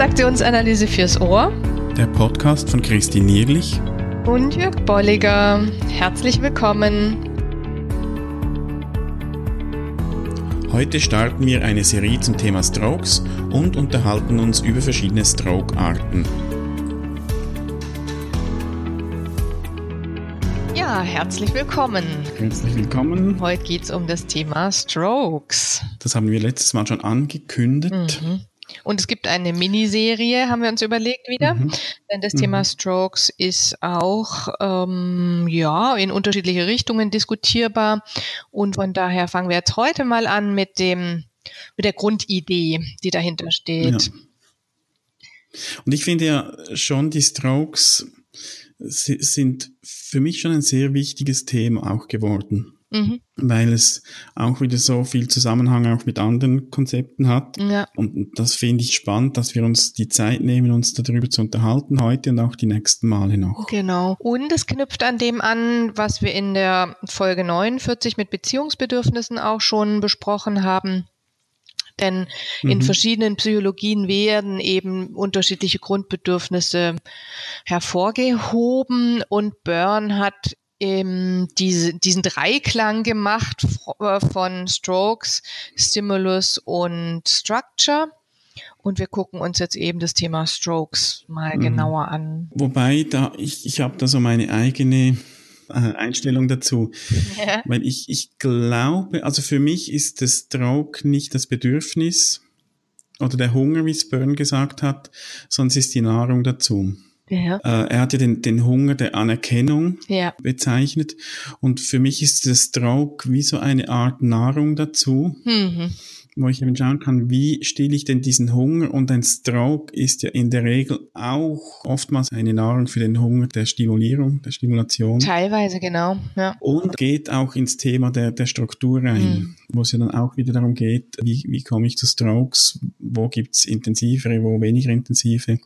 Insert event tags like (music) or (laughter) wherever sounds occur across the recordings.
Transaktionsanalyse fürs Ohr. Der Podcast von Christine Nierlich und Jörg Bolliger. Herzlich willkommen. Heute starten wir eine Serie zum Thema Strokes und unterhalten uns über verschiedene Stroke-Arten. Ja, herzlich willkommen. Herzlich willkommen. Heute geht es um das Thema Strokes. Das haben wir letztes Mal schon angekündigt. Mhm. Und es gibt eine Miniserie, haben wir uns überlegt wieder. Mhm. Denn das mhm. Thema Strokes ist auch ähm, ja in unterschiedliche Richtungen diskutierbar. Und von daher fangen wir jetzt heute mal an mit dem mit der Grundidee, die dahinter steht. Ja. Und ich finde ja schon, die Strokes sind für mich schon ein sehr wichtiges Thema auch geworden mhm. weil es auch wieder so viel Zusammenhang auch mit anderen Konzepten hat. Ja. Und das finde ich spannend, dass wir uns die Zeit nehmen, uns darüber zu unterhalten heute und auch die nächsten Male noch. Genau. Und es knüpft an dem an, was wir in der Folge 49 mit Beziehungsbedürfnissen auch schon besprochen haben. Denn in mhm. verschiedenen Psychologien werden eben unterschiedliche Grundbedürfnisse hervorgehoben und Byrne hat ähm, diese, diesen Dreiklang gemacht äh, von Strokes, Stimulus und Structure. Und wir gucken uns jetzt eben das Thema Strokes mal mhm. genauer an. Wobei, da ich, ich habe da so meine eigene äh, Einstellung dazu. (laughs) Ja. Weil ich, ich glaube, also für mich ist das Stroke nicht das Bedürfnis oder der Hunger, wie es Byrne gesagt hat, es ist die Nahrung dazu. Ja. Äh, er hat ja den, den Hunger der Anerkennung ja. bezeichnet. Und für mich ist das Stroke wie so eine Art Nahrung dazu. Mhm wo ich eben schauen kann, wie stille ich denn diesen Hunger? Und ein Stroke ist ja in der Regel auch oftmals eine Nahrung für den Hunger der Stimulierung, der Stimulation. Teilweise, genau. Ja. Und geht auch ins Thema der, der Struktur rein, mhm. wo es ja dann auch wieder darum geht, wie, wie komme ich zu Strokes? Wo gibt's intensivere, wo weniger intensive?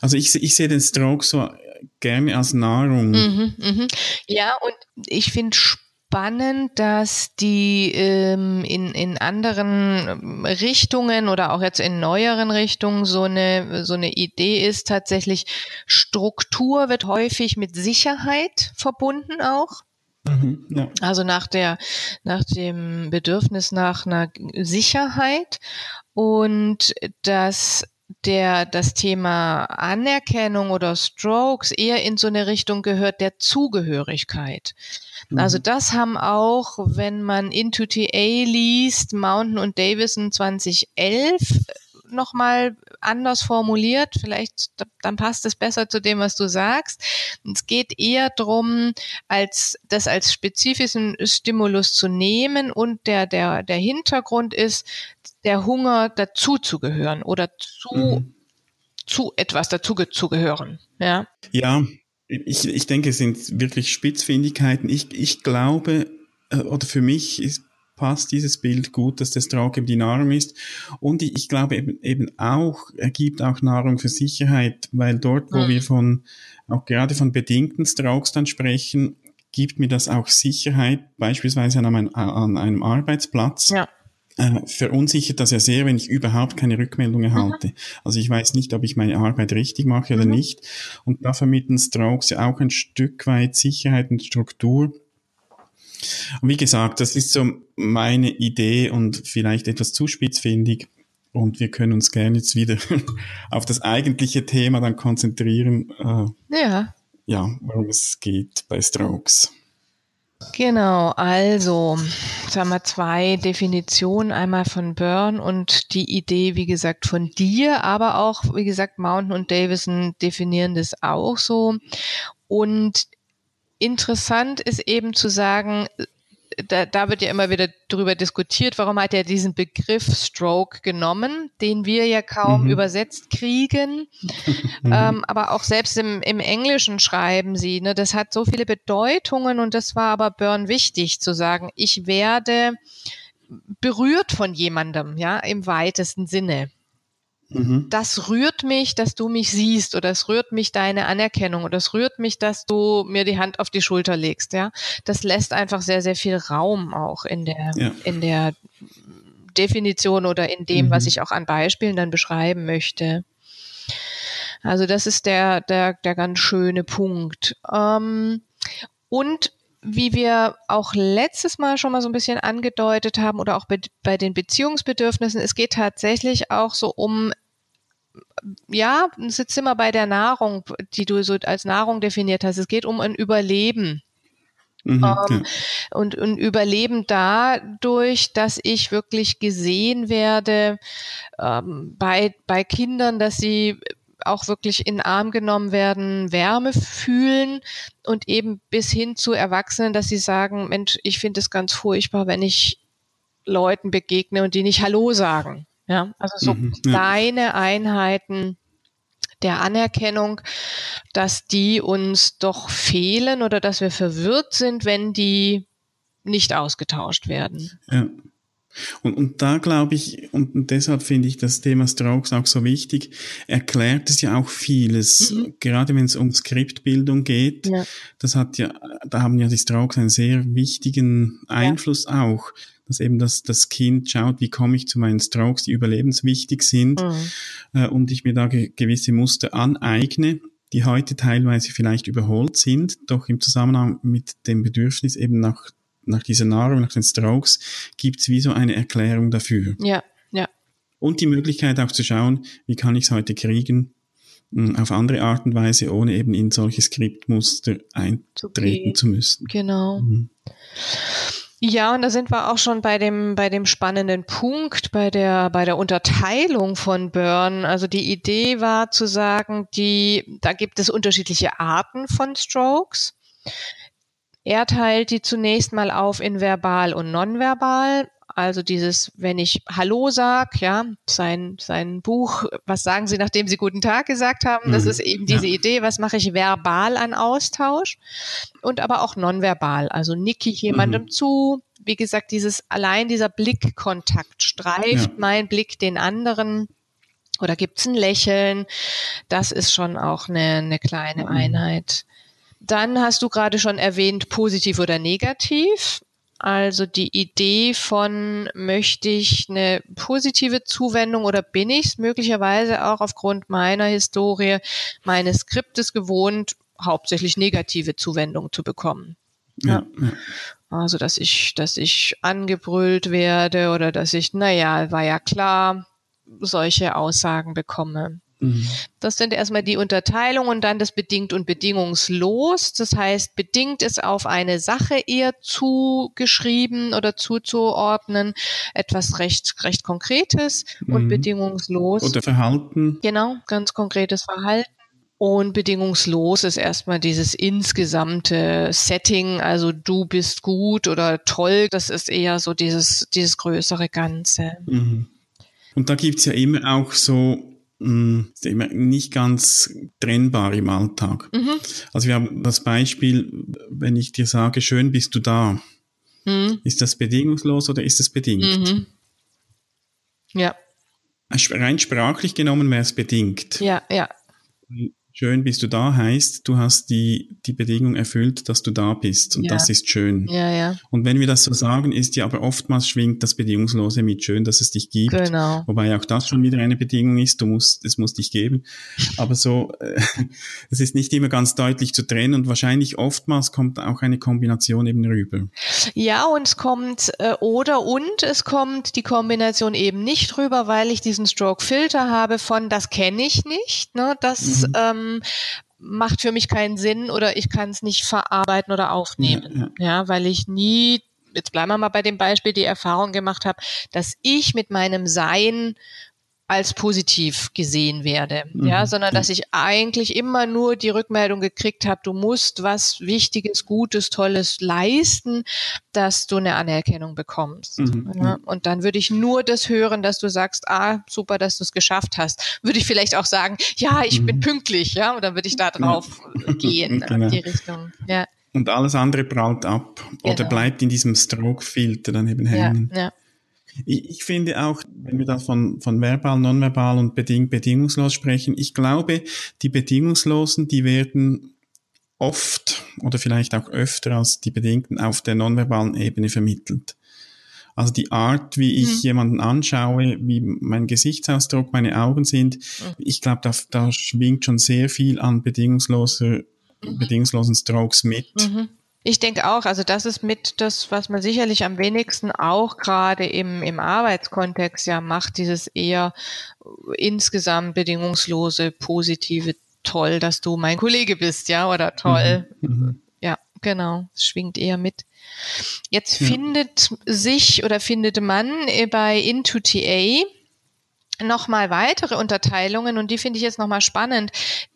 Also ich, ich sehe den Stroke so gerne als Nahrung. Mhm, mh. Ja, und ich finde spannend, dass die ähm, in, in anderen Richtungen oder auch jetzt in neueren Richtungen so eine, so eine Idee ist tatsächlich, Struktur wird häufig mit Sicherheit verbunden auch. Mhm, ja. Also nach der, nach dem Bedürfnis nach einer Sicherheit und dass der das Thema Anerkennung oder Strokes eher in so eine Richtung gehört der Zugehörigkeit. Mhm. Also das haben auch, wenn man Into TA liest, Mountain und Davison 2011 nochmal anders formuliert. Vielleicht, dann passt es besser zu dem, was du sagst. Es geht eher darum, als das als spezifischen Stimulus zu nehmen und der, der, der Hintergrund ist, der Hunger dazu zu gehören oder zu, mhm. zu etwas dazu zu gehören. Ja. Ja, ich, ich denke, es sind wirklich Spitzfindigkeiten. Ich, ich glaube, äh, oder für mich ist, passt dieses Bild gut, dass der Strauch eben die Nahrung ist. Und ich, glaube eben, eben auch, er gibt auch Nahrung für Sicherheit, weil dort, wo mhm. wir von, auch gerade von bedingten Strauchs dann sprechen, gibt mir das auch Sicherheit, beispielsweise an einem, an einem Arbeitsplatz. Ja äh, verunsichert das ja sehr, wenn ich überhaupt keine Rückmeldung erhalte. Mhm. Also ich weiß nicht, ob ich meine Arbeit richtig mache oder mhm. nicht. Und da vermitteln Strokes ja auch ein Stück weit Sicherheit und Struktur. Und wie gesagt, das ist so meine Idee und vielleicht etwas zu spitzfindig. Und wir können uns gerne jetzt wieder (laughs) auf das eigentliche Thema dann konzentrieren. Äh, ja. Ja, worum es geht bei Strokes. Genau, also sagen wir zwei Definitionen, einmal von Byrne und die Idee, wie gesagt, von dir, aber auch, wie gesagt, Mountain und Davison definieren das auch so. Und interessant ist eben zu sagen, da, da wird ja immer wieder darüber diskutiert, warum hat er diesen Begriff Stroke genommen, den wir ja kaum mhm. übersetzt kriegen. (laughs) Mhm. Ähm, aber auch selbst im, im Englischen schreiben sie, ne, das hat so viele Bedeutungen und das war aber Burn wichtig zu sagen, ich werde berührt von jemandem, ja, im weitesten Sinne. Mhm. Das rührt mich, dass du mich siehst oder es rührt mich deine Anerkennung oder es rührt mich, dass du mir die Hand auf die Schulter legst, ja. Das lässt einfach sehr, sehr viel Raum auch in der, ja. in der Definition oder in dem, mhm. was ich auch an Beispielen dann beschreiben möchte. Also das ist der, der, der ganz schöne Punkt. Ähm, und wie wir auch letztes Mal schon mal so ein bisschen angedeutet haben oder auch bei, bei den Beziehungsbedürfnissen, es geht tatsächlich auch so um ja, ist immer bei der Nahrung, die du so als Nahrung definiert hast. Es geht um ein Überleben. Mhm, ähm, ja. und, und Überleben dadurch, dass ich wirklich gesehen werde ähm, bei, bei Kindern, dass sie auch wirklich in Arm genommen werden, Wärme fühlen und eben bis hin zu Erwachsenen, dass sie sagen, Mensch, ich finde es ganz furchtbar, wenn ich Leuten begegne und die nicht Hallo sagen. Ja, also so mhm, ja. kleine Einheiten der Anerkennung, dass die uns doch fehlen oder dass wir verwirrt sind, wenn die nicht ausgetauscht werden. Ja. Und, und da glaube ich, und, deshalb finde ich das Thema Strokes auch so wichtig, erklärt es ja auch vieles, mhm. gerade wenn es um Skriptbildung geht. Ja. Das hat ja, da haben ja die Strokes einen sehr wichtigen Einfluss ja. auch, dass eben das, das Kind schaut, wie komme ich zu meinen Strokes, die überlebenswichtig sind, mhm. äh, und ich mir da ge gewisse Muster aneigne die heute teilweise vielleicht überholt sind, doch im Zusammenhang mit dem Bedürfnis eben nach nach dieser Nahrung, nach den Strokes, gibt's wie so eine Erklärung dafür. Ja, ja. Und die Möglichkeit auch zu schauen, wie kann ich es heute kriegen, hm, auf andere Art und Weise, ohne eben in solche Skriptmuster eintreten zu müssen. Genau. Mhm. Ja, und da sind wir auch schon bei dem, bei dem spannenden Punkt, bei der, bei der Unterteilung von Burn. Also die Idee war zu sagen, die, da gibt es unterschiedliche Arten von Strokes. Er teilt die zunächst mal auf in verbal und nonverbal. Also dieses, wenn ich Hallo sag, ja, sein, sein Buch, was sagen Sie, nachdem Sie guten Tag gesagt haben, das mhm. ist eben diese ja. Idee, was mache ich verbal an Austausch und aber auch nonverbal. Also nicke ich jemandem mhm. zu. Wie gesagt, dieses, allein dieser Blickkontakt streift ja. mein Blick den anderen oder gibt's ein Lächeln? Das ist schon auch eine, eine kleine mhm. Einheit. Dann hast du gerade schon erwähnt, positiv oder negativ. Also die Idee von, möchte ich eine positive Zuwendung oder bin ich es möglicherweise auch aufgrund meiner Historie, meines Skriptes gewohnt, hauptsächlich negative Zuwendung zu bekommen. Ja. ja. Also, dass ich, dass ich angebrüllt werde oder dass ich, naja, war ja klar, solche Aussagen bekomme. Mhm. Das sind erstmal die Unterteilung und dann das bedingt und bedingungslos. Das heißt, bedingt ist auf eine Sache eher zugeschrieben oder zuzuordnen, etwas recht, recht Konkretes mhm. und bedingungslos. Oder Verhalten. Genau, ganz konkretes Verhalten. Und bedingungslos ist erstmal dieses insgesamte Setting, also du bist gut oder toll, das ist eher so dieses, dieses größere Ganze. Mhm. Und da gibt's ja immer auch so nicht ganz trennbar im Alltag. Mhm. Also wir haben das Beispiel, wenn ich dir sage, schön bist du da. Mhm. Ist das bedingungslos oder ist es bedingt? Mhm. Ja. Rein sprachlich genommen wäre es bedingt. Ja, ja. Schön bist du da heißt, du hast die, die Bedingung erfüllt, dass du da bist. Und ja. das ist schön. Ja, ja. Und wenn wir das so sagen, ist ja aber oftmals schwingt das Bedingungslose mit schön, dass es dich gibt. Genau. Wobei auch das schon wieder eine Bedingung ist. Du musst, es muss dich geben. Aber so, äh, (laughs) es ist nicht immer ganz deutlich zu trennen und wahrscheinlich oftmals kommt auch eine Kombination eben rüber. Ja, und es kommt, äh, oder und es kommt die Kombination eben nicht rüber, weil ich diesen Stroke-Filter habe von, das kenne ich nicht, ne, das, mhm. ähm, macht für mich keinen Sinn oder ich kann es nicht verarbeiten oder aufnehmen. Ja, ja. ja, weil ich nie, jetzt bleiben wir mal bei dem Beispiel, die Erfahrung gemacht habe, dass ich mit meinem Sein als positiv gesehen werde, mhm. ja, sondern dass ich eigentlich immer nur die Rückmeldung gekriegt habe, du musst was Wichtiges, Gutes, Tolles leisten, dass du eine Anerkennung bekommst. Mhm. Ja, und dann würde ich nur das hören, dass du sagst, ah, super, dass du es geschafft hast. Würde ich vielleicht auch sagen, ja, ich mhm. bin pünktlich, ja, und dann würde ich da drauf ja. gehen, (laughs) genau. in die Richtung. Ja. Und alles andere prallt ab genau. oder bleibt in diesem Stroke-Filter dann eben hängen. Ja, ja. Ich, ich finde auch, wenn wir da von, von verbal, nonverbal und bedingt, bedingungslos sprechen, ich glaube, die Bedingungslosen, die werden oft oder vielleicht auch öfter als die Bedingten auf der nonverbalen Ebene vermittelt. Also die Art, wie ich mhm. jemanden anschaue, wie mein Gesichtsausdruck, meine Augen sind, mhm. ich glaube, da, da schwingt schon sehr viel an bedingungsloser, mhm. bedingungslosen Strokes mit. Mhm. Ich denke auch, also das ist mit das, was man sicherlich am wenigsten auch gerade im, im Arbeitskontext ja macht, dieses eher insgesamt bedingungslose, positive, toll, dass du mein Kollege bist, ja, oder toll. Mhm. mhm. Ja, genau, es schwingt eher mit. Jetzt ja. findet sich oder findet man bei Into-TA nochmal weitere Unterteilungen und die finde ich jetzt nochmal spannend,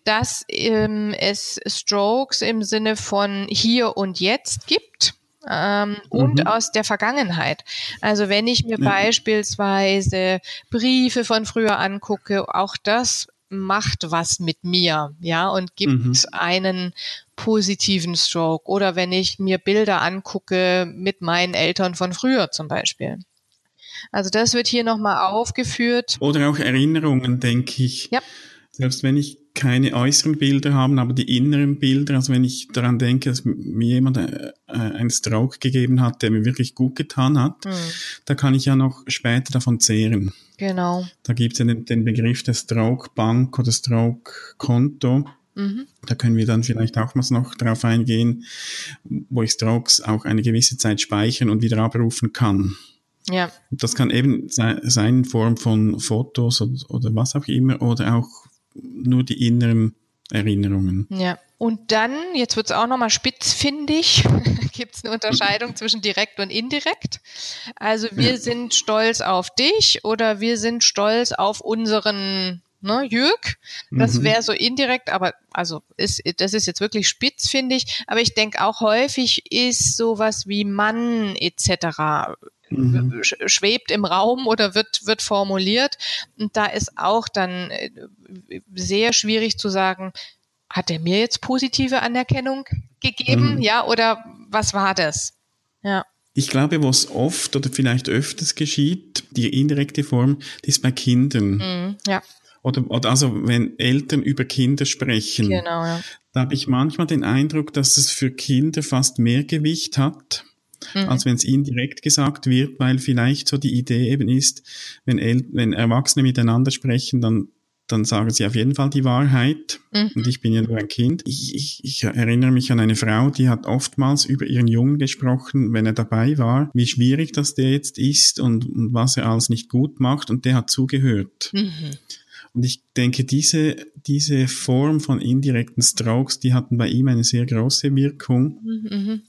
dass ähm, es Strokes im Sinne von hier und jetzt gibt. Ähm, mhm. und aus der Vergangenheit. Also wenn ich mir ja. beispielsweise Briefe von früher angucke, auch das macht was mit mir, ja, und gibt mhm. einen positiven Stroke. Oder wenn ich mir Bilder angucke mit meinen Eltern von früher zum Beispiel. Also das wird hier nochmal aufgeführt. Oder auch Erinnerungen, denke ich. Ja. Selbst wenn ich keine äußeren Bilder habe, aber die inneren Bilder, also wenn ich daran denke, dass mir jemand äh, einen Stroke gegeben hat, der mir wirklich gut getan hat, mhm. da kann ich ja noch später davon zehren. Genau. Da gibt es ja den, den, Begriff der Stroke Bank oder Stroke Konto. Mhm. Da können wir dann vielleicht auch mal noch darauf eingehen, wo ich Strokes auch eine gewisse Zeit speichern und wieder abrufen kann. Ja. Das kann eben sein in Form von Fotos oder, oder was auch immer oder auch nur die inneren Erinnerungen. Ja. Und dann, jetzt wird es auch nochmal spitzfindig, (laughs) gibt es eine Unterscheidung zwischen direkt und indirekt. Also wir ja. sind stolz auf dich oder wir sind stolz auf unseren ne, Jürg. Das mhm. wäre so indirekt, aber also ist, das ist jetzt wirklich spitz, finde ich. Aber ich denke auch häufig ist sowas wie Mann etc mhm. schwebt im Raum oder wird, wird formuliert. Und da ist auch dann äh, sehr schwierig zu sagen, hat er mir jetzt positive Anerkennung gegeben? Mhm. Ja, oder was war das? Ja. Ich glaube, was oft oder vielleicht öfters geschieht, die indirekte Form, die ist bei Kindern. Mhm, ja. Oder, oder also wenn Eltern über Kinder sprechen, genau, ja. da habe ich manchmal den Eindruck, dass es für Kinder fast mehr Gewicht hat, mhm. als wenn es ihnen direkt gesagt wird, weil vielleicht so die Idee eben ist, wenn, El wenn Erwachsene miteinander sprechen, dann dann sagen sie auf jeden Fall die Wahrheit. Mhm. Und ich bin ja nur ein Kind. Ich, ich, ich erinnere mich an eine Frau, die hat oftmals über ihren Jungen gesprochen, wenn er dabei war, wie schwierig das der jetzt ist und, und was er alles nicht gut macht. Und der hat zugehört. Mhm. Und ich denke, diese, diese Form von indirekten Strokes, die hatten bei ihm eine sehr große Wirkung. Mhm.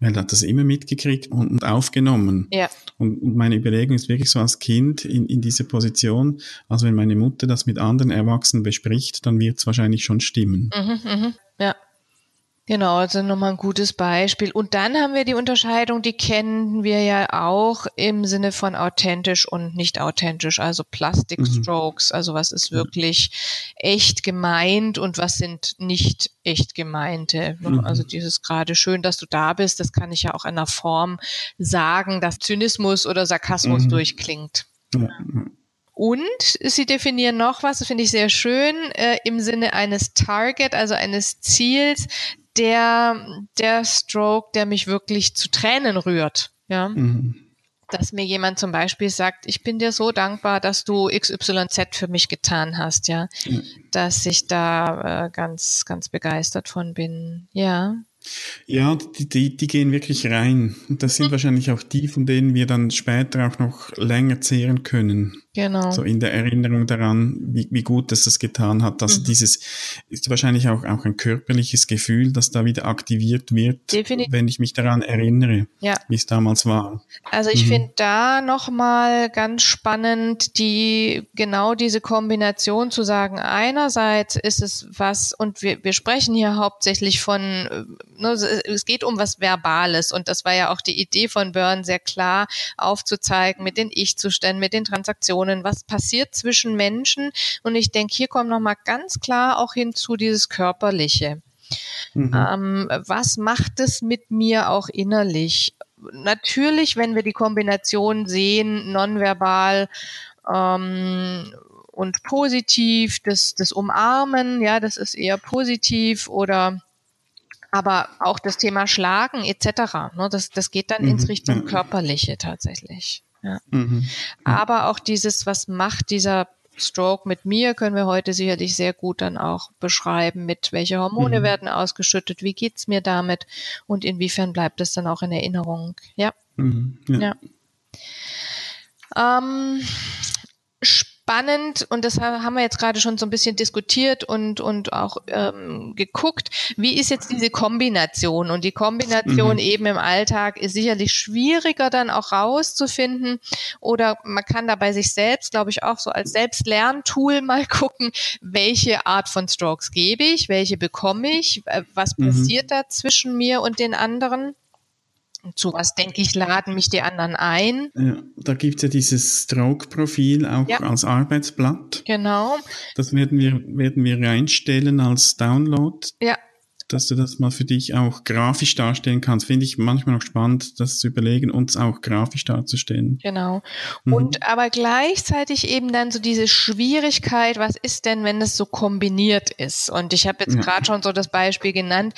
Mhm. Er hat das immer mitgekriegt und, aufgenommen. Ja. Und, und, meine Überlegung ist wirklich so als Kind in, in dieser Position, also wenn meine Mutter das mit anderen Erwachsenen bespricht, dann wird es wahrscheinlich schon stimmen. Mhm, mh. Ja. Genau, also nochmal ein gutes Beispiel. Und dann haben wir die Unterscheidung, die kennen wir ja auch im Sinne von authentisch und nicht authentisch, also Plastic mhm. Strokes, also was ist wirklich echt gemeint und was sind nicht echt gemeinte. Mhm. Also dieses gerade schön, dass du da bist, das kann ich ja auch in einer Form sagen, dass Zynismus oder Sarkasmus mhm. durchklingt. Ja. Und sie definieren noch was, das finde ich sehr schön, äh, im Sinne eines Target, also eines Ziels, der, der Stroke, der mich wirklich zu Tränen rührt. Ja. Mhm. Dass mir jemand zum Beispiel sagt, ich bin dir so dankbar, dass du XYZ für mich getan hast, ja. Mhm. Dass ich da äh, ganz, ganz begeistert von bin. Ja. Ja, die, die, die gehen wirklich rein. Und das sind mhm. wahrscheinlich auch die, von denen wir dann später auch noch länger zehren können. Genau. So in der Erinnerung daran, wie, wie gut es das getan hat. Also mhm. dieses ist wahrscheinlich auch, auch ein körperliches Gefühl, das da wieder aktiviert wird, Definitiv. wenn ich mich daran erinnere, ja. wie es damals war. Also ich mhm. finde da nochmal ganz spannend, die genau diese Kombination zu sagen, einerseits ist es was, und wir, wir sprechen hier hauptsächlich von, äh, ne, es geht um was Verbales und das war ja auch die Idee von Byrne sehr klar aufzuzeigen mit den Ich-Zuständen, mit den Transaktionen was passiert zwischen Menschen. Und ich denke, hier kommt nochmal ganz klar auch hinzu dieses Körperliche. Mhm. Ähm, was macht es mit mir auch innerlich? Natürlich, wenn wir die Kombination sehen, nonverbal ähm, und positiv, das, das Umarmen, ja, das ist eher positiv oder Aber auch das Thema Schlagen etc. Ne, das, das geht dann mhm. ins Richtung Körperliche tatsächlich. Ja. Mhm. Aber auch dieses, was macht dieser Stroke mit mir, können wir heute sicherlich sehr gut dann auch beschreiben, mit welche Hormone mhm. werden ausgeschüttet, wie geht's mir damit und inwiefern bleibt es dann auch in Erinnerung. Ja. Mhm. ja. ja. Ähm, spannend und das haben wir jetzt gerade schon so ein bisschen diskutiert und, und auch ähm, geguckt, wie ist jetzt diese Kombination? Und die Kombination mhm. eben im Alltag ist sicherlich schwieriger dann auch rauszufinden oder man kann da bei sich selbst, glaube ich, auch so als Selbstlerntool mal gucken, welche Art von Strokes gebe ich, welche bekomme ich, äh, was mhm. passiert da zwischen mir und den anderen zu was denke ich, laden mich die anderen ein. Ja, da gibt's ja dieses Stroke-Profil auch ja. als Arbeitsblatt. Genau. Das werden wir, werden wir reinstellen als Download. Ja, dass du das mal für dich auch grafisch darstellen kannst. Finde ich manchmal auch spannend, das zu überlegen und es auch grafisch darzustellen. Genau. Mhm. Und aber gleichzeitig eben dann so diese Schwierigkeit, was ist denn, wenn es so kombiniert ist? Und ich habe jetzt ja. gerade schon so das Beispiel genannt,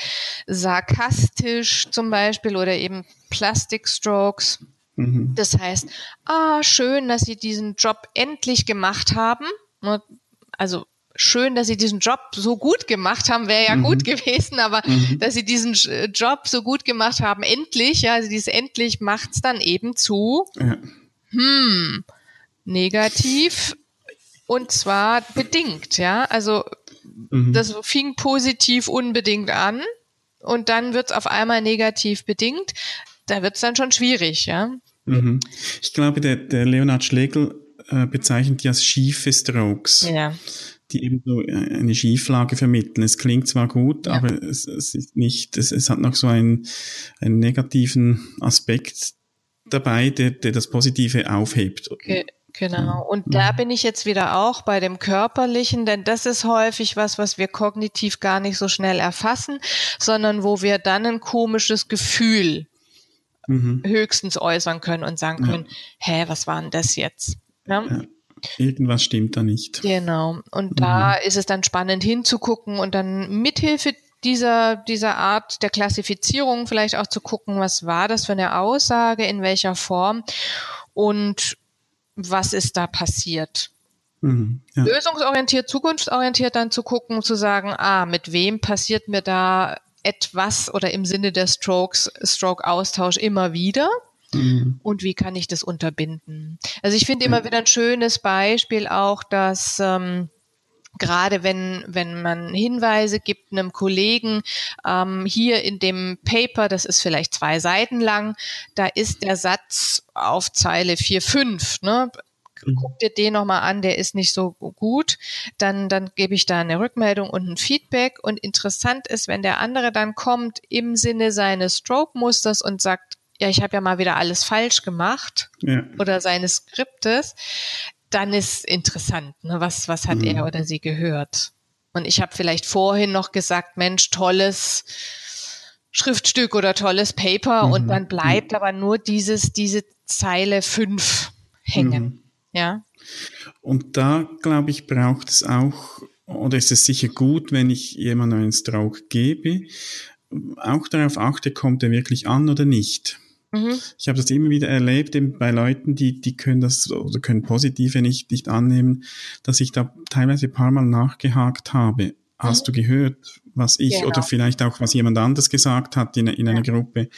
sarkastisch zum Beispiel oder eben Plastic Strokes. Mhm. Das heißt, ah, schön, dass Sie diesen Job endlich gemacht haben. Also schön, dass sie diesen Job so gut gemacht haben, wäre ja mhm. gut gewesen, aber mhm. dass sie diesen Job so gut gemacht haben, endlich, ja, also dieses endlich macht's dann eben zu, ja. hm, negativ und zwar bedingt, ja, also mhm. das fing positiv unbedingt an und dann wird's auf einmal negativ bedingt, da wird's dann schon schwierig, ja. Mhm. Ich glaube, der, der Leonhard Schlegel äh, bezeichnet die als schiefe Strokes. Ja die eben so äh, eine Schieflage vermitteln. Es klingt zwar gut, ja. aber es, es, ist nicht, es, es hat noch so einen, einen negativen Aspekt dabei, der, der das Positive aufhebt. Okay. Genau. Und da bin ich jetzt wieder auch bei dem Körperlichen, denn das ist häufig was, was wir kognitiv gar nicht so schnell erfassen, sondern wo wir dann ein komisches Gefühl mhm. höchstens äußern können und sagen können, ja. hä, was war denn das jetzt? Ja? ja. Irgendwas stimmt da nicht. Genau. Und da mhm. ist es dann spannend hinzugucken und dann mithilfe dieser, dieser Art der Klassifizierung vielleicht auch zu gucken, was war das für eine Aussage, in welcher Form und was ist da passiert. Mhm, ja. Lösungsorientiert, zukunftsorientiert dann zu gucken, zu sagen, ah, mit wem passiert mir da etwas oder im Sinne der Strokes, Stroke-Austausch immer wieder. Mhm. Und wie kann ich das unterbinden? Also ich finde immer wieder ein schönes Beispiel auch, dass ähm, gerade wenn, wenn man Hinweise gibt einem Kollegen, ähm, hier in dem Paper, das ist vielleicht zwei Seiten lang, da ist der Satz auf Zeile 4, 5, ne? Mhm. Guck dir den nochmal an, der ist nicht so gut, dann, dann gebe ich da eine Rückmeldung und ein Feedback. Und interessant ist, wenn der andere dann kommt im Sinne seines Stroke-Musters und sagt, ja, ich habe ja mal wieder alles falsch gemacht ja. oder seines Skriptes, dann ist interessant, ne? was, was hat mhm. er oder sie gehört. Und ich habe vielleicht vorhin noch gesagt, Mensch, tolles Schriftstück oder tolles Paper mhm. und dann bleibt mhm. aber nur dieses, diese Zeile fünf hängen. Mhm. Ja. Und da, glaube ich, braucht es auch, oder ist es sicher gut, wenn ich jemandem einen Stroke gebe, auch darauf achte, kommt er wirklich an oder nicht. Mhm. Ich habe das immer wieder erlebt eben bei Leuten, die, die können das oder können Positive nicht, nicht annehmen, dass ich da teilweise ein paar Mal nachgehakt habe. Hast mhm. du gehört, was ich genau. oder vielleicht auch was jemand anders gesagt hat in, in einer ja. Gruppe?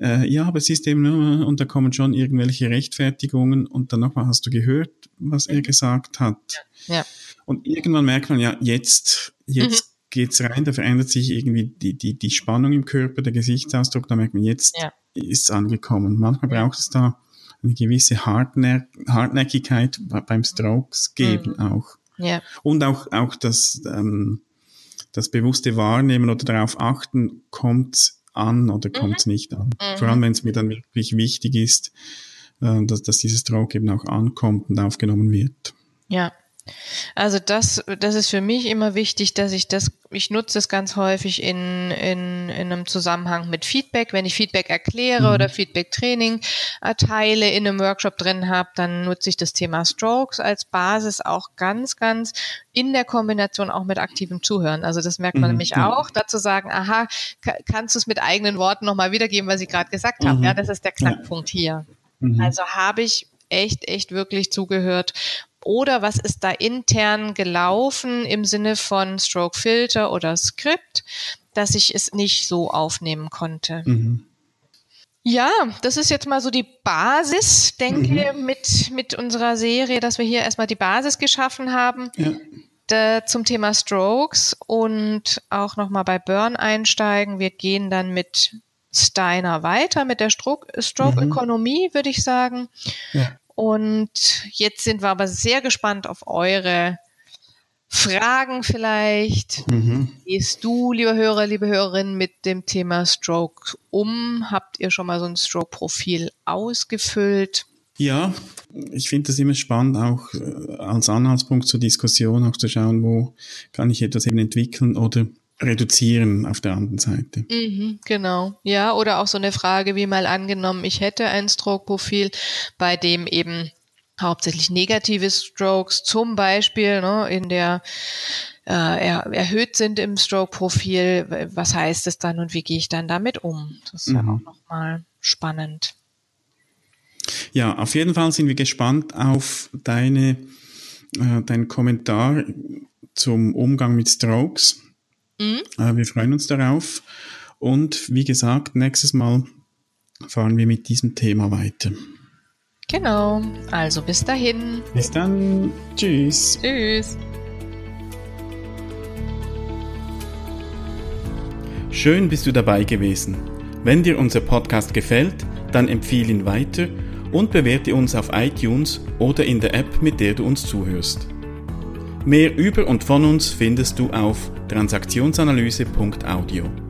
Äh, ja, aber es ist eben, äh, und da kommen schon irgendwelche Rechtfertigungen und dann nochmal hast du gehört, was mhm. er gesagt hat. Ja. Und irgendwann merkt man ja, jetzt, jetzt mhm. geht's rein, da verändert sich irgendwie die, die, die Spannung im Körper, der Gesichtsausdruck, da merkt man jetzt, ja ist angekommen. Manchmal braucht es da eine gewisse Hartnä Hartnäckigkeit beim Strokes geben mhm. auch. Ja. Und auch, auch das, ähm, das bewusste Wahrnehmen oder darauf achten, kommt an oder kommt mhm. nicht an. Mhm. Vor allem, wenn es mir dann wirklich wichtig ist, äh, dass, dass dieses Stroke eben auch ankommt und aufgenommen wird. Ja, Also das, das ist für mich immer wichtig, dass ich das, ich nutze es ganz häufig in, in, in einem Zusammenhang mit Feedback. Wenn ich Feedback erkläre mhm. oder Feedback-Training erteile in einem Workshop drin habe, dann nutze ich das Thema Strokes als Basis auch ganz, ganz in der Kombination auch mit aktivem Zuhören. Also das merkt man mhm. nämlich auch. Dazu sagen, aha, kannst du es mit eigenen Worten nochmal wiedergeben, was ich gerade gesagt mhm. habe? Ja, das ist der Knackpunkt hier. Mhm. Also habe ich echt, echt wirklich zugehört oder was ist da intern gelaufen im Sinne von Stroke Filter oder Skript, dass ich es nicht so aufnehmen konnte. Mhm. Ja, das ist jetzt mal so die Basis, denke mhm. mit, mit unserer Serie, dass wir hier erstmal die Basis geschaffen haben. Ja. Zum Thema Strokes und auch nochmal bei Burn einsteigen. Wir gehen dann mit Steiner weiter, mit der Stroke-Ökonomie, mhm. würde ich sagen. Ja. Und jetzt sind wir aber sehr gespannt auf eure Fragen vielleicht. Mhm. Gehst du, liebe Hörer, liebe Hörerin, mit dem Thema Stroke um? Habt ihr schon mal so ein Stroke-Profil ausgefüllt? Ja, ich finde das immer spannend, auch äh, als Anhaltspunkt zur Diskussion, auch zu schauen, wo kann ich etwas eben entwickeln oder reduzieren auf der anderen Seite. Mhm, genau. Ja, oder auch so eine Frage wie mal angenommen, ich hätte ein Stroke-Profil, bei dem eben hauptsächlich negative Strokes zum Beispiel ne, in der äh, er, erhöht sind im Stroke-Profil. Was heißt es dann und wie gehe ich dann damit um? Das ist mhm. ja auch nochmal spannend. Ja, auf jeden Fall sind wir gespannt auf deine, äh, deinen Kommentar zum Umgang mit Strokes. Mhm. Äh, wir freuen uns darauf. Und wie gesagt, nächstes Mal fahren wir mit diesem Thema weiter. Genau. Also bis dahin. Bis dann. Tschüss. Tschüss. Schön bist du dabei gewesen. Wenn dir unser Podcast gefällt, dann empfehle ihn weiter und bewerte uns auf iTunes oder in der App, mit der du uns zuhörst. Mehr über und von uns findest du auf transaktionsanalyse.audio.